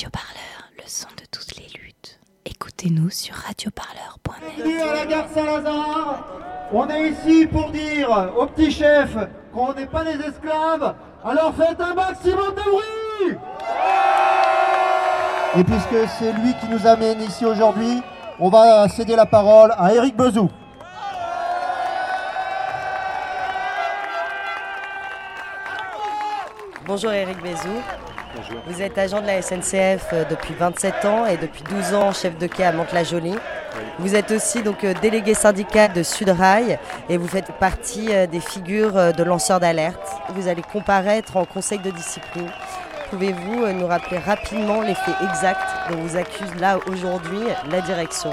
Radio Parleur, le son de toutes les luttes. Écoutez-nous sur radioparleur.net. Bienvenue à la gare Saint-Lazare. On est ici pour dire aux petits chefs qu'on n'est pas des esclaves. Alors faites un maximum de bruit Et puisque c'est lui qui nous amène ici aujourd'hui, on va céder la parole à Eric Bezou. Bonjour Eric Vous êtes agent de la SNCF euh, depuis 27 ans et depuis 12 ans chef de quai à Mantes-la-Jolie. Vous êtes aussi donc euh, délégué syndical de Sudrail et vous faites partie euh, des figures de lanceurs d'alerte. Vous allez comparaître en conseil de discipline. Pouvez-vous nous rappeler rapidement les faits exacts dont vous accuse là aujourd'hui la direction?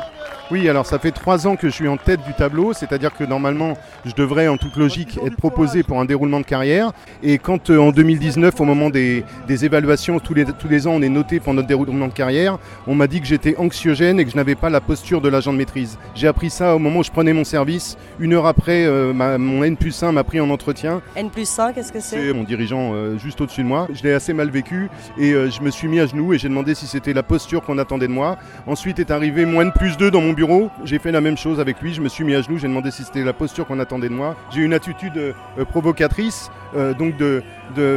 Oui, alors ça fait trois ans que je suis en tête du tableau, c'est-à-dire que normalement je devrais en toute logique être proposé pour un déroulement de carrière. Et quand euh, en 2019, au moment des, des évaluations, tous les, tous les ans on est noté pour notre déroulement de carrière, on m'a dit que j'étais anxiogène et que je n'avais pas la posture de l'agent de maîtrise. J'ai appris ça au moment où je prenais mon service. Une heure après, euh, ma- mon N plus 1 m'a pris en entretien. N plus 1, qu'est-ce que c'est? C'est mon dirigeant euh, juste au-dessus de moi. Je l'ai assez mal vécu et je me suis mis à genoux et j'ai demandé si c'était la posture qu'on attendait de moi. Ensuite est arrivé moins de plus 2 dans mon J'ai fait la même chose avec lui. Je me suis mis à genoux. J'ai demandé si c'était la posture qu'on attendait de moi. J'ai eu une attitude euh, euh, provocatrice, euh, donc de,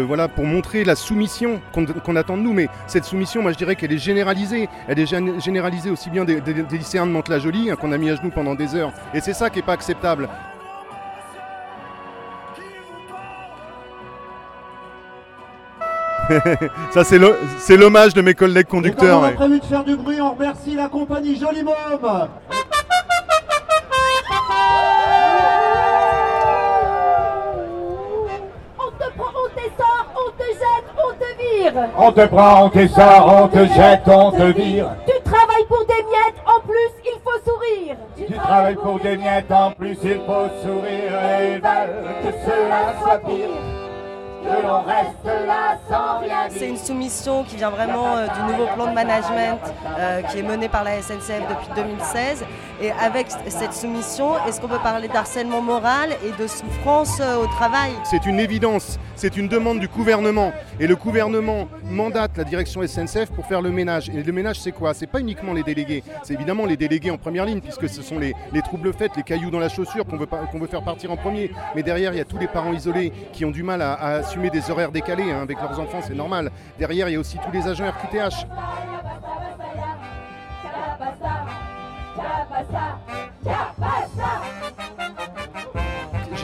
voilà pour montrer la soumission qu'on attend de nous. Mais cette soumission, moi je dirais qu'elle est généralisée. Elle est gén- généralisée aussi bien des, lycéens de Mantes-la-Jolie hein, qu'on a mis à genoux pendant des heures. Et c'est ça qui est pas acceptable. Ça c'est le- c'est l'hommage de mes collègues Et comme conducteurs. on a prévu de faire du bruit, on remercie la compagnie Joli Môme. On te prend, on te sort, on te jette, on te vire. On te prend, on te sort, on te jette, on te vire. Tu travailles pour des miettes, en plus il faut sourire. Tu travailles pour des miettes, en plus il faut sourire et ils veulent que cela soit pire. Que l'on reste là sans rien C'est dire. une soumission qui vient vraiment euh, du nouveau plan de management euh, qui est mené par la SNCF depuis 2016. Et avec cette soumission, est-ce qu'on peut parler d'harcèlement moral et de souffrance euh, au travail? C'est une évidence, c'est une demande du gouvernement. Et le gouvernement mandate la direction SNCF pour faire le ménage. Et le ménage, c'est quoi? C'est pas uniquement les délégués, c'est évidemment les délégués en première ligne, puisque ce sont les, les troubles faits, les cailloux dans la chaussure qu'on veut, qu'on veut faire partir en premier. Mais derrière, il y a tous les parents isolés qui ont du mal à, à assumer des horaires décalés hein, avec leurs enfants, c'est normal. Derrière, il y a aussi tous les agents RQTH.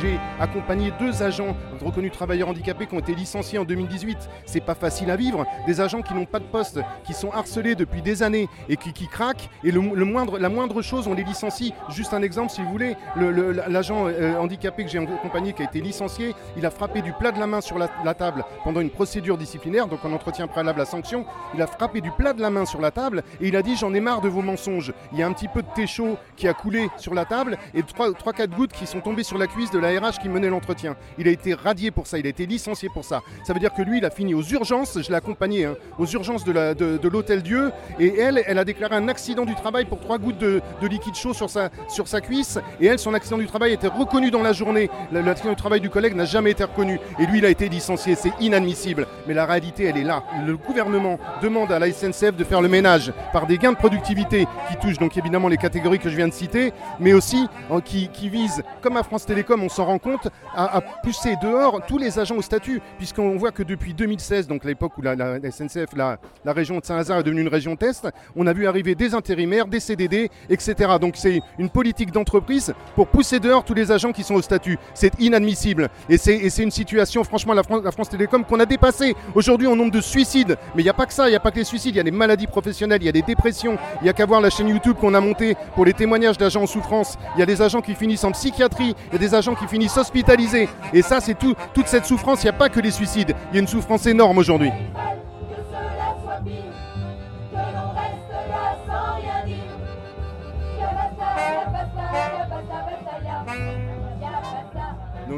J'ai accompagné deux agents reconnus travailleurs handicapés qui ont été licenciés en 2018. C'est pas facile à vivre. Des agents qui n'ont pas de poste, qui sont harcelés depuis des années et qui, craquent. Et le, moindre, la moindre chose, on les licencie. Juste un exemple, si vous voulez, le- le- l'agent euh, handicapé que j'ai accompagné qui a été licencié, il a frappé du plat de la main sur la, la table pendant une procédure disciplinaire, donc en entretien préalable à sanction. Il a frappé du plat de la main sur la table et il a dit j'en ai marre de vos mensonges. Il y a un petit peu de thé chaud qui a coulé sur la table et 3-4 gouttes qui sont tombées sur la cuisse de la RH qui menait l'entretien. Il a été radié pour ça, il a été licencié pour ça. Ça veut dire que lui, il a fini aux urgences, je l'ai accompagné, hein, aux urgences de l'Hôtel Dieu et elle, elle a déclaré un accident du travail pour 3 gouttes de, de liquide chaud sur sa, cuisse et elle, son accident du travail été reconnu dans la journée. L'accident du travail du collègue n'a jamais été reconnu et lui, il a été licencié. C'est inadmissible. Mais la réalité, elle est là. Le gouvernement demande à la SNCF de faire le ménage par des gains de productivité qui touchent donc évidemment les catégories que je viens de citer, mais aussi qui, qui visent, comme à France Télécom, on s'en rend compte, à, pousser dehors tous les agents au statut, puisqu'on voit que depuis 2016, donc l'époque où la, SNCF, la, région de Saint-Lazare est devenue une région test, on a vu arriver des intérimaires, des CDD, etc. Donc c'est une politique d'entreprise pour pousser dehors tous les agents qui sont au statut. C'est inadmissible. Et c'est une situation, franchement, la France, Télécom qu'on a dépassé. Aujourd'hui, en nombre de suicides, mais il n'y a pas que ça, il n'y a pas que les suicides, il y a des maladies professionnelles, il y a des dépressions, il n'y a qu'à voir la chaîne YouTube qu'on a montée pour les témoignages d'agents en souffrance. Il y a des agents qui finissent en psychiatrie, il y a des agents qui finissent hospitalisés. Et ça, c'est tout, toute cette souffrance, il n'y a pas que les suicides, il y a une souffrance énorme aujourd'hui.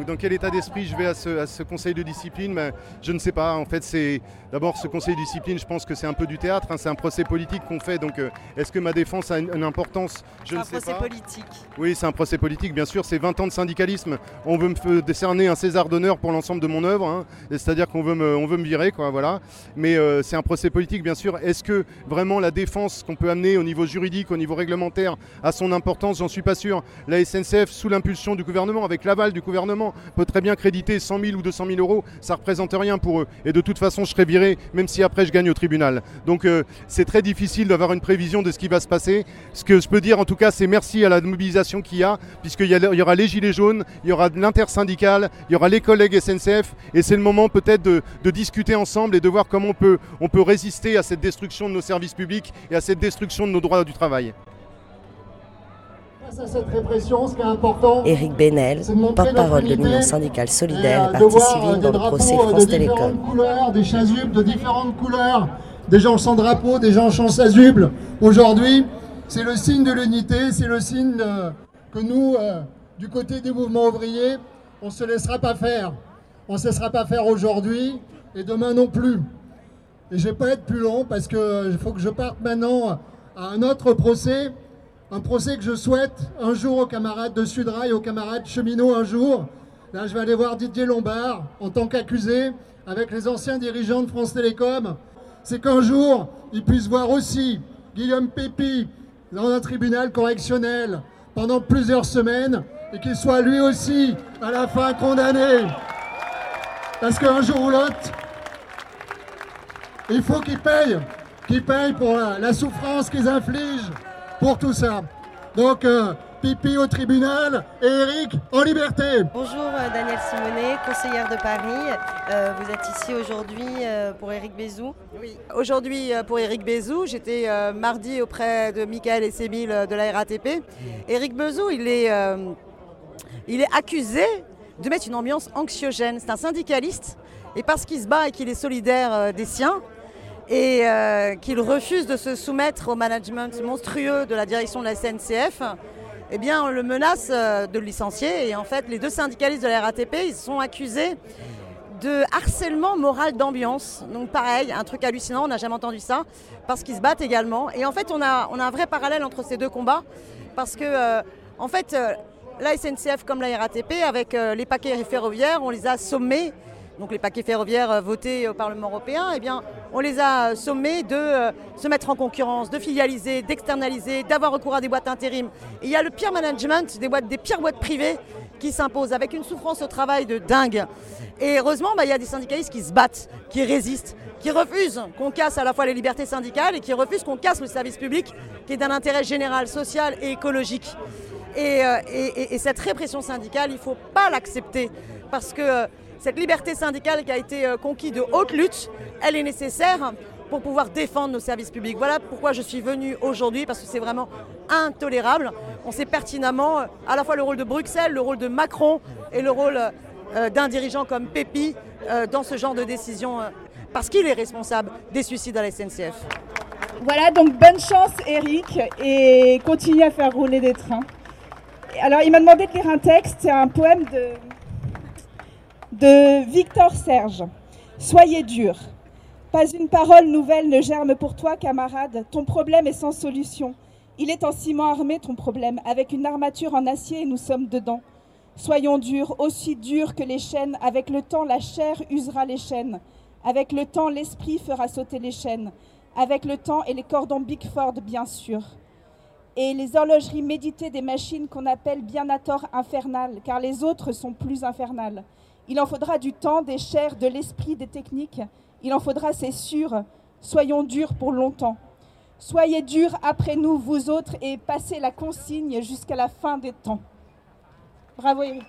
Dans quel état d'esprit je vais à ce, à ce conseil de discipline Ben, Je ne sais pas. En fait, c'est d'abord ce conseil de discipline. Je pense que c'est un peu du théâtre. hein, c'est un procès politique qu'on fait. Donc, euh, est-ce que ma défense a une, une importance? Je ne un sais procès pas. politique. Oui, c'est un procès politique, bien sûr. C'est 20 ans de syndicalisme. On veut me f- décerner un César d'honneur pour l'ensemble de mon œuvre. hein. C'est-à-dire qu'on veut me, on veut me virer, quoi. Voilà. Mais euh, c'est un procès politique, bien sûr. Est-ce que vraiment la défense qu'on peut amener au niveau juridique, au niveau réglementaire, a son importance? J'en suis pas sûr. La SNCF, sous l'impulsion du gouvernement, avec l'aval du gouvernement, peut très bien créditer 100 000 ou 200 000 euros. Ça représente rien pour eux. Et de toute façon, je serai viré, même si après je gagne au tribunal. Donc euh, c'est très difficile d'avoir une prévision de ce qui va se passer. Ce que je peux dire, en tout cas, c'est merci à la mobilisation qu'il y a, puisqu'il y, y aura les Gilets jaunes, il y aura l'intersyndicale, il y aura les collègues SNCF, et c'est le moment peut-être de, discuter ensemble et de voir comment on peut résister à cette destruction de nos services publics et à cette destruction de nos droits du travail. Face à cette répression, ce qui est important, Éric Benel, porte-parole de l'Union syndicale solidaire euh, et partie euh, civile des dans le procès euh, France de Télécom. couleurs, des chasubles de différentes couleurs, des gens sans drapeau, des gens sans chasuble. Aujourd'hui, c'est le signe de l'unité, c'est le signe euh, que nous, euh, du côté des mouvements ouvriers, on ne se laissera pas faire. On ne se laissera pas faire aujourd'hui et demain non plus. Et je ne vais pas être plus long parce qu'il faut que je parte maintenant à un autre procès. Un procès que je souhaite un jour aux camarades de Sudrail, aux camarades cheminots un jour. Là, je vais aller voir Didier Lombard en tant qu'accusé avec les anciens dirigeants de France Télécom. C'est qu'un jour, ils puissent voir aussi Guillaume Pépi dans un tribunal correctionnel pendant plusieurs semaines et qu'il soit lui aussi à la fin condamné. Parce qu'un jour ou l'autre, il faut qu'ils payent, qu'ils payent pour la souffrance qu'ils infligent pour tout ça. Donc, euh, pipi au tribunal et Eric en liberté. Bonjour euh, Danielle Simonet, conseillère de Paris. Euh, vous êtes ici aujourd'hui euh, pour Éric Bézou. Oui, aujourd'hui euh, pour Éric Bézou, j'étais euh, mardi auprès de Michael et Sébil euh, de la RATP. Éric Bézou, il est, euh, il est accusé de mettre une ambiance anxiogène. C'est un syndicaliste et parce qu'il se bat et qu'il est solidaire euh, des siens et euh, qu'il refuse de se soumettre au management monstrueux de la direction de la SNCF, eh bien on le menace euh, de le licencier et en fait les deux syndicalistes de la RATP, ils sont accusés de harcèlement moral d'ambiance. Donc pareil, un truc hallucinant, on n'a jamais entendu ça, parce qu'ils se battent également. Et en fait, on a, on a un vrai parallèle entre ces deux combats, parce que euh, en fait, la SNCF comme la RATP, avec les paquets ferroviaires, on les a sommés. Donc les paquets ferroviaires euh, votés au Parlement européen, eh bien, on les a euh, sommés de euh, se mettre en concurrence, de filialiser, d'externaliser, d'avoir recours à des boîtes intérim. Et il y a le pire management, des, boîtes, des pires boîtes privées qui s'imposent, avec une souffrance au travail de dingue. Et heureusement, bah, il y a des syndicalistes qui se battent, qui résistent, qui refusent qu'on casse à la fois les libertés syndicales et qui refusent qu'on casse le service public, qui est d'un intérêt général, social et écologique. Et, et- et- et cette répression syndicale, il ne faut pas l'accepter, parce que cette liberté syndicale qui a été euh, conquise de haute lutte, elle est nécessaire pour pouvoir défendre nos services publics. Voilà pourquoi je suis venue aujourd'hui, parce que c'est vraiment intolérable. On sait pertinemment euh, à la fois le rôle de Bruxelles, le rôle de Macron et le rôle euh, d'un dirigeant comme Pépi dans ce genre de décision, parce qu'il est responsable des suicides à la SNCF. Voilà, donc bonne chance Eric et continue à faire rouler des trains. Alors il m'a demandé de lire un texte, c'est un poème de, de Victor Serge. Soyez dur. Pas une parole nouvelle ne germe pour toi, camarade. Ton problème est sans solution. Il est en ciment armé, ton problème, avec une armature en acier nous sommes dedans. Soyons durs, aussi durs que les chaînes. Avec le temps, la chair usera les chaînes. Avec le temps, l'esprit fera sauter les chaînes. Avec le temps et les cordons Bigford, bien sûr. Et les horlogeries méditées des machines qu'on appelle bien à tort infernales, car les autres sont plus infernales. Il en faudra du temps, des chairs, de l'esprit, des techniques. Il en faudra, c'est sûr. Soyons durs pour longtemps. Soyez durs après nous, vous autres, et passez la consigne jusqu'à la fin des temps. Bravo Eric.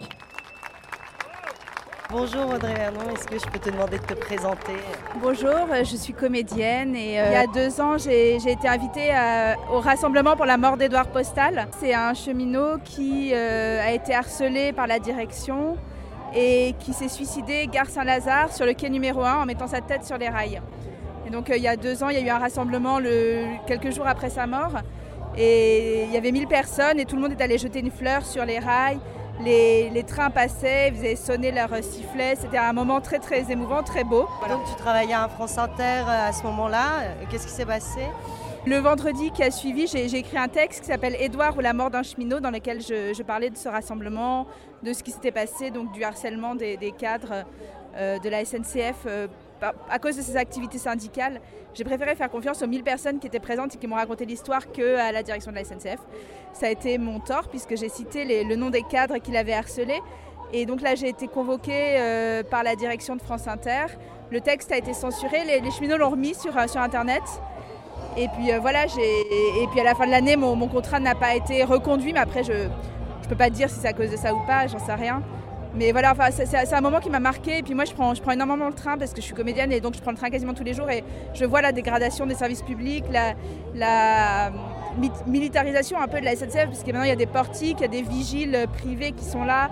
Bonjour Audrey Vernon, est-ce que je peux te demander de te présenter? Bonjour, euh, je suis comédienne et euh, il y a deux ans j'ai j'ai été invitée à- au rassemblement pour la mort d'Edouard Postal. C'est un cheminot qui euh, a été harcelé par la direction et qui s'est suicidé gare Saint-Lazare sur le quai numéro 1 en mettant sa tête sur les rails. Et donc euh, il y a deux ans il y a eu un rassemblement le- quelques jours après sa mort et il y avait 1000 personnes et tout le monde est allé jeter une fleur sur les rails Les, trains passaient, ils faisaient sonner leurs sifflets. C'était un moment très très émouvant, très beau. Donc tu travaillais à France Inter à ce moment-là. Qu'est-ce qui s'est passé? Le vendredi qui a suivi, j'ai écrit un texte qui s'appelle Édouard ou la mort d'un cheminot, dans lequel je, parlais de ce rassemblement, de ce qui s'était passé, donc du harcèlement des, cadres euh, de la SNCF euh, à cause de ses activités syndicales. J'ai préféré faire confiance aux 1000 personnes qui étaient présentes et qui m'ont raconté l'histoire qu'à la direction de la SNCF. Ça a été mon tort puisque j'ai cité le nom des cadres qui l'avaient harcelé. Et donc là, j'ai été convoquée euh, par la direction de France Inter. Le texte a été censuré, les, les cheminots l'ont remis sur Internet. Et puis euh, voilà, et puis à la fin de l'année, mon, contrat n'a pas été reconduit, mais après, je ne peux pas dire si c'est à cause de ça ou pas, j'en sais rien. Mais voilà, enfin, c'est un moment qui m'a marqué. Et puis moi, je prends, je prends énormément le train parce que je suis comédienne et donc je prends le train quasiment tous les jours. Et je vois la dégradation des services publics, la, la militarisation un peu de la SNCF, parce que maintenant, il y a des portiques, il y a des vigiles privés qui sont là.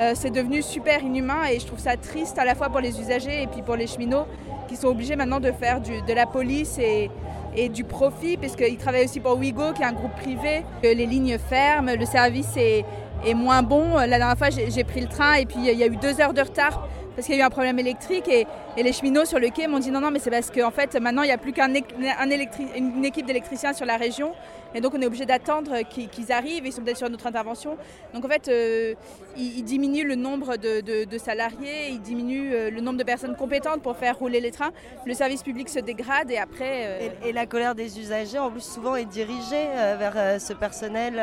Euh, c'est devenu super inhumain et je trouve ça triste à la fois pour les usagers et puis pour les cheminots qui sont obligés maintenant de faire de la police et, et du profit, puisqu'ils travaillent aussi pour Ouigo, qui est un groupe privé. Les lignes ferment, le service est, est moins bon. La dernière fois, j'ai pris le train et puis il y a eu deux heures de retard parce qu'il y a eu un problème électrique et, les cheminots sur le quai m'ont dit non, non, mais c'est parce qu'en fait, maintenant, il n'y a plus qu'une un une équipe d'électriciens sur la région et donc on est obligé d'attendre qu'ils qu arrivent, ils sont peut-être sur notre intervention. Donc en fait, euh, ils, diminuent le nombre de, salariés, ils diminuent euh, le nombre de personnes compétentes pour faire rouler les trains. Le service public se dégrade et après... Euh... Et, la colère des usagers, en plus, souvent est dirigée vers ce personnel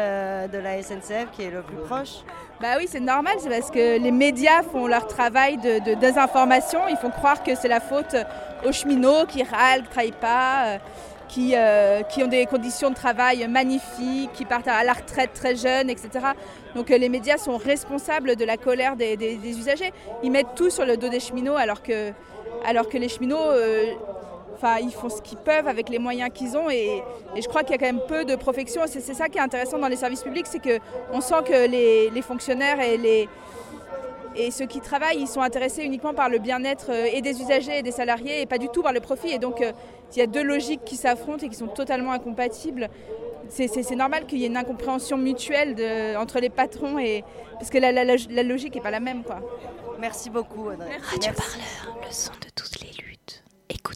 de la SNCF qui est le plus proche bah oui, c'est normal, c'est parce que les médias font leur travail de, désinformation. Ils font croire que c'est la faute aux cheminots qui râlent, qui travaillent pas, euh, qui, euh, qui, ont des conditions de travail magnifiques, qui partent à la retraite très jeunes, etc. Donc euh, les médias sont responsables de la colère des, usagers. Ils mettent tout sur le dos des cheminots alors que, alors que les cheminots... Enfin, ils font ce qu'ils peuvent avec les moyens qu'ils ont et, et, je crois qu'il y a quand même peu de profection. C'est ça qui est intéressant dans les services publics, c'est qu'on sent que les, les, fonctionnaires et, les, et ceux qui travaillent, ils sont intéressés uniquement par le bien-être et des usagers et des salariés et pas du tout par le profit. Et donc, il y a deux logiques qui s'affrontent et qui sont totalement incompatibles. C'est normal qu'il y ait une incompréhension mutuelle de, entre les patrons et parce que la, la, la logique n'est pas la même. Quoi. Merci beaucoup, Audrey. Radio Parleur, le son de.